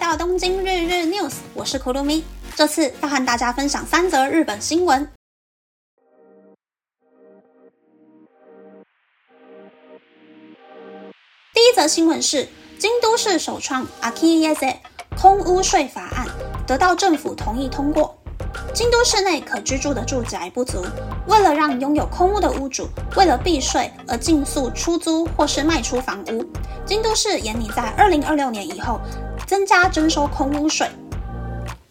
到东京日日 news，我是 Kurumi，这次要和大家分享三则日本新闻。第一则新闻是京都市首创 Akiyase 空屋税法案得到政府同意通过。京都市内可居住的住宅不足，为了让拥有空屋的屋主为了避税而尽速出租或是卖出房屋，京都市严拟在二零二六年以后增加征收空屋税。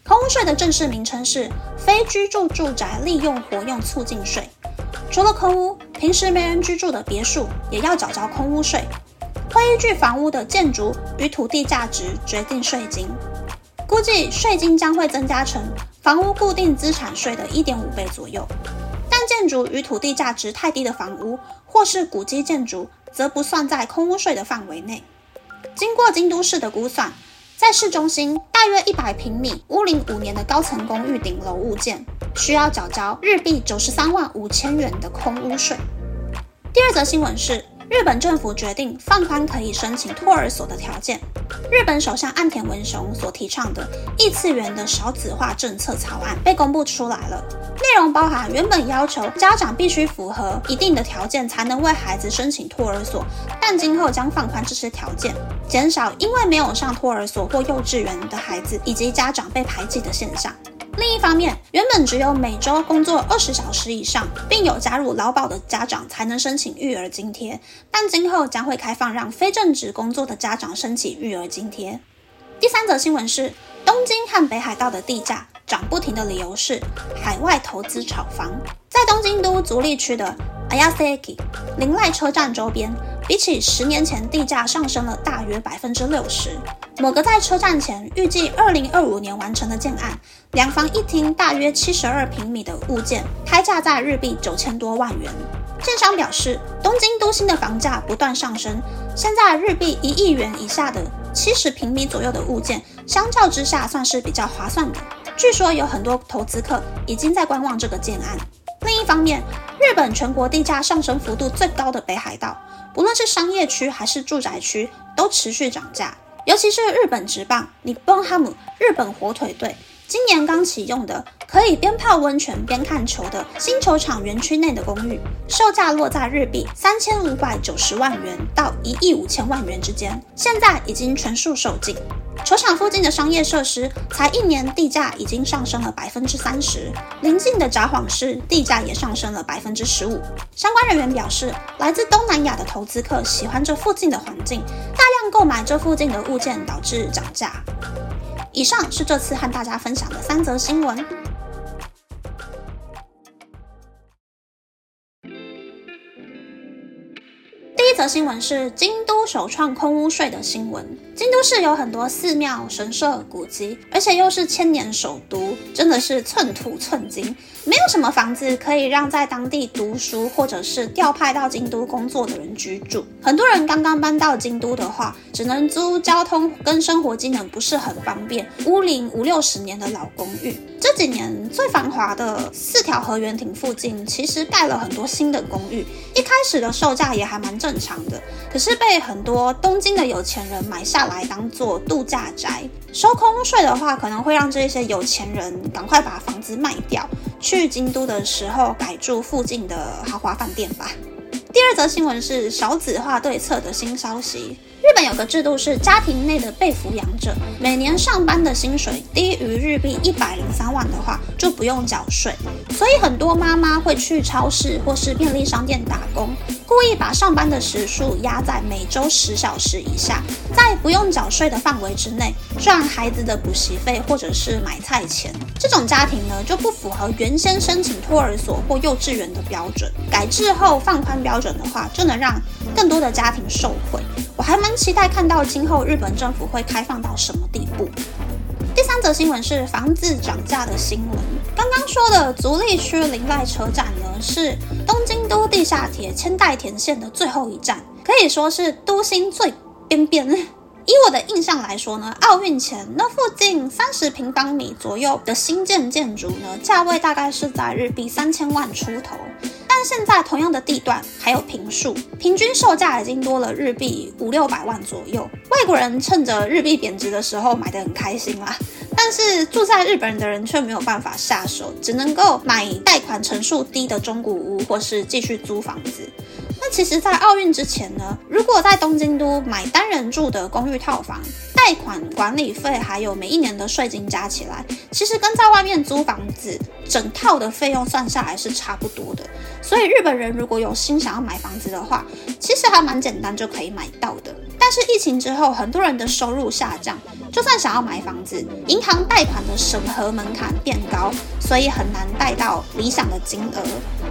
空屋税的正式名称是非居住住宅利用活用促进税。除了空屋，平时没人居住的别墅也要缴交空屋税。会依据房屋的建筑与土地价值决定税金，估计税金将会增加成房屋固定资产税的一点五倍左右。但建筑与土地价值太低的房屋或是古迹建筑，则不算在空屋税的范围内。经过京都市的估算，在市中心大约一百平米、屋龄五年的高层公寓顶楼物件，需要缴交日币九十三万五千元的空屋税。第二则新闻是。日本政府决定放宽可以申请托儿所的条件。日本首相岸田文雄所提倡的异次元的少子化政策草案被公布出来了，内容包含原本要求家长必须符合一定的条件才能为孩子申请托儿所，但今后将放宽这些条件，减少因为没有上托儿所或幼稚园的孩子以及家长被排挤的现象。另一方面，原本只有每周工作二十小时以上，并有加入劳保的家长才能申请育儿津贴，但今后将会开放让非正职工作的家长申请育儿津贴。第三则新闻是，东京和北海道的地价涨不停的理由是海外投资炒房。在东京都足立区的 Ayasaki 林濑车站周边。比起十年前，地价上升了大约百分之六十。某个在车站前预计二零二五年完成的建案，两房一厅，大约七十二平米的物件，开价在日币九千多万元。建商表示，东京都心的房价不断上升，现在日币一亿元以下的七十平米左右的物件，相较之下算是比较划算的。据说有很多投资客已经在观望这个建案。另一方面，日本全国地价上升幅度最高的北海道。不论是商业区还是住宅区，都持续涨价。尤其是日本职棒你本哈姆日本火腿队今年刚启用的可以边泡温泉边看球的新球场园区内的公寓，售价落在日币三千五百九十万元到一亿五千万元之间，现在已经全数售罄。球场附近的商业设施才一年地价已经上升了百分之三十，邻近的札幌市地价也上升了百分之十五。相关人员表示，来自东南亚的投资客喜欢这附近的环境，大量购买这附近的物件，导致涨价。以上是这次和大家分享的三则新闻。则新闻是京都首创空屋税的新闻。京都市有很多寺庙、神社、古迹，而且又是千年首都，真的是寸土寸金，没有什么房子可以让在当地读书或者是调派到京都工作的人居住。很多人刚刚搬到京都的话，只能租交通跟生活机能不是很方便、屋龄五六十年的老公寓。这几年最繁华的四条河原町附近，其实盖了很多新的公寓，一开始的售价也还蛮正常的，可是被很多东京的有钱人买下来当做度假宅。收空税的话，可能会让这些有钱人赶快把房子卖掉，去京都的时候改住附近的豪华饭店吧。第二则新闻是少子化对策的新消息。日本有个制度是，家庭内的被抚养者每年上班的薪水低于日币一百零三万的话，就不用缴税。所以很多妈妈会去超市或是便利商店打工，故意把上班的时数压在每周十小时以下，在不用缴税的范围之内赚孩子的补习费或者是买菜钱。这种家庭呢就不符合原先申请托儿所或幼稚园的标准。改制后放宽标准的话，就能让更多的家庭受惠。我还蛮期待看到今后日本政府会开放到什么地步。则新闻是房子涨价的新闻。刚刚说的足立区林濑车站呢，是东京都地下铁千代田线的最后一站，可以说是都心最边边。以我的印象来说呢，奥运前那附近三十平方米左右的新建建筑呢，价位大概是在日币三千万出头。但现在同样的地段还有平数，平均售价已经多了日币五六百万左右。外国人趁着日币贬值的时候买的很开心啦，但是住在日本的人却没有办法下手，只能够买贷款成数低的中古屋，或是继续租房子。那其实，在奥运之前呢，如果在东京都买单人住的公寓套房，贷款、管理费还有每一年的税金加起来，其实跟在外面租房子整套的费用算下来是差不多的。所以日本人如果有心想要买房子的话，其实还蛮简单就可以买到的。但是疫情之后，很多人的收入下降，就算想要买房子，银行贷款的审核门槛变高，所以很难贷到理想的金额。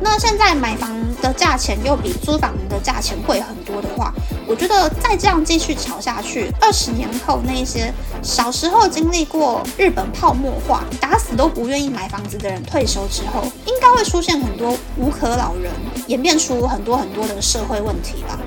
那现在买房的价钱又比租房的价钱贵很多的话，我觉得再这样继续炒下去，二十年后那些小时候经历过日本泡沫化、打死都不愿意买房子的人退休之后，应该会出现很多无可老人，演变出很多很多的社会问题吧。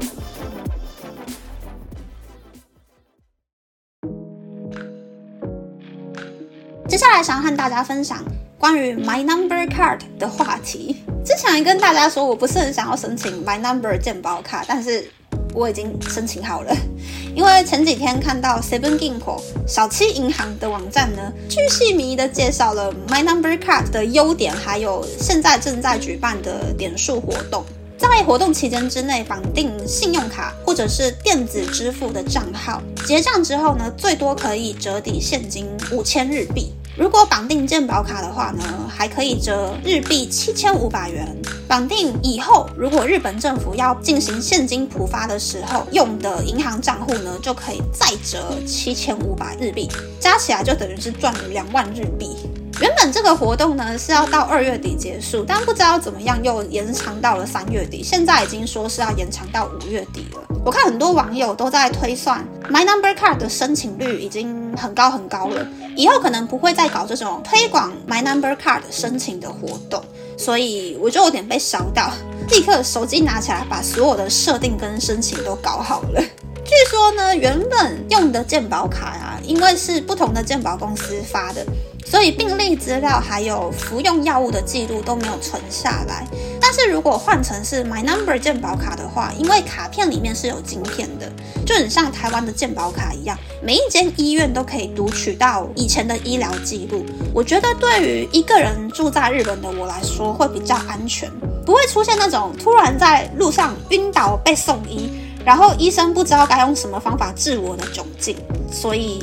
接下来想要和大家分享关于 My Number Card 的话题。之前跟大家说，我不是很想要申请 My Number 健保卡，但是我已经申请好了。因为前几天看到 Seven Ginko 小七银行的网站呢，巨细靡遗的介绍了 My Number Card 的优点，还有现在正在举办的点数活动。在活动期间之内绑定信用卡或者是电子支付的账号，结账之后呢，最多可以折抵现金五千日币。如果绑定健保卡的话呢，还可以折日币七千五百元。绑定以后，如果日本政府要进行现金普发的时候用的银行账户呢，就可以再折七千五百日币，加起来就等于是赚了两万日币。原本这个活动呢是要到二月底结束，但不知道怎么样又延长到了三月底，现在已经说是要延长到五月底了。我看很多网友都在推算，My Number Card 的申请率已经很高很高了，以后可能不会再搞这种推广 My Number Card 申请的活动，所以我就有点被烧到，立刻手机拿起来把所有的设定跟申请都搞好了。据说呢，原本用的健保卡啊，因为是不同的健保公司发的。所以病历资料还有服用药物的记录都没有存下来。但是如果换成是 My Number 健保卡的话，因为卡片里面是有晶片的，就很像台湾的健保卡一样，每一间医院都可以读取到以前的医疗记录。我觉得对于一个人住在日本的我来说会比较安全，不会出现那种突然在路上晕倒被送医，然后医生不知道该用什么方法治我的窘境。所以。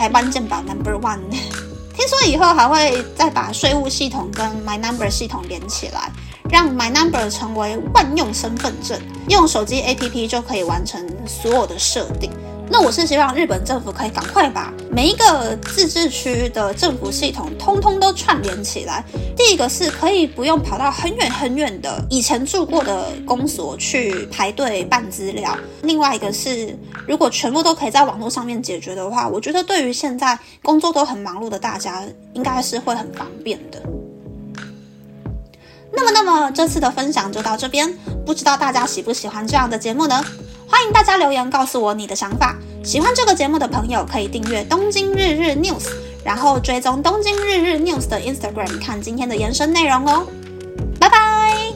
台湾健保 Number One，听说以后还会再把税务系统跟 My Number 系统连起来，让 My Number 成为万用身份证，用手机 APP 就可以完成所有的设定。那我是希望日本政府可以赶快把每一个自治区的政府系统通通都串联起来。第一个是可以不用跑到很远很远的以前住过的公所去排队办资料，另外一个是如果全部都可以在网络上面解决的话，我觉得对于现在工作都很忙碌的大家，应该是会很方便的。那么，那么这次的分享就到这边，不知道大家喜不喜欢这样的节目呢？欢迎大家留言告诉我你的想法。喜欢这个节目的朋友可以订阅东京日日 news，然后追踪东京日日 news 的 Instagram 看今天的延伸内容哦。拜拜。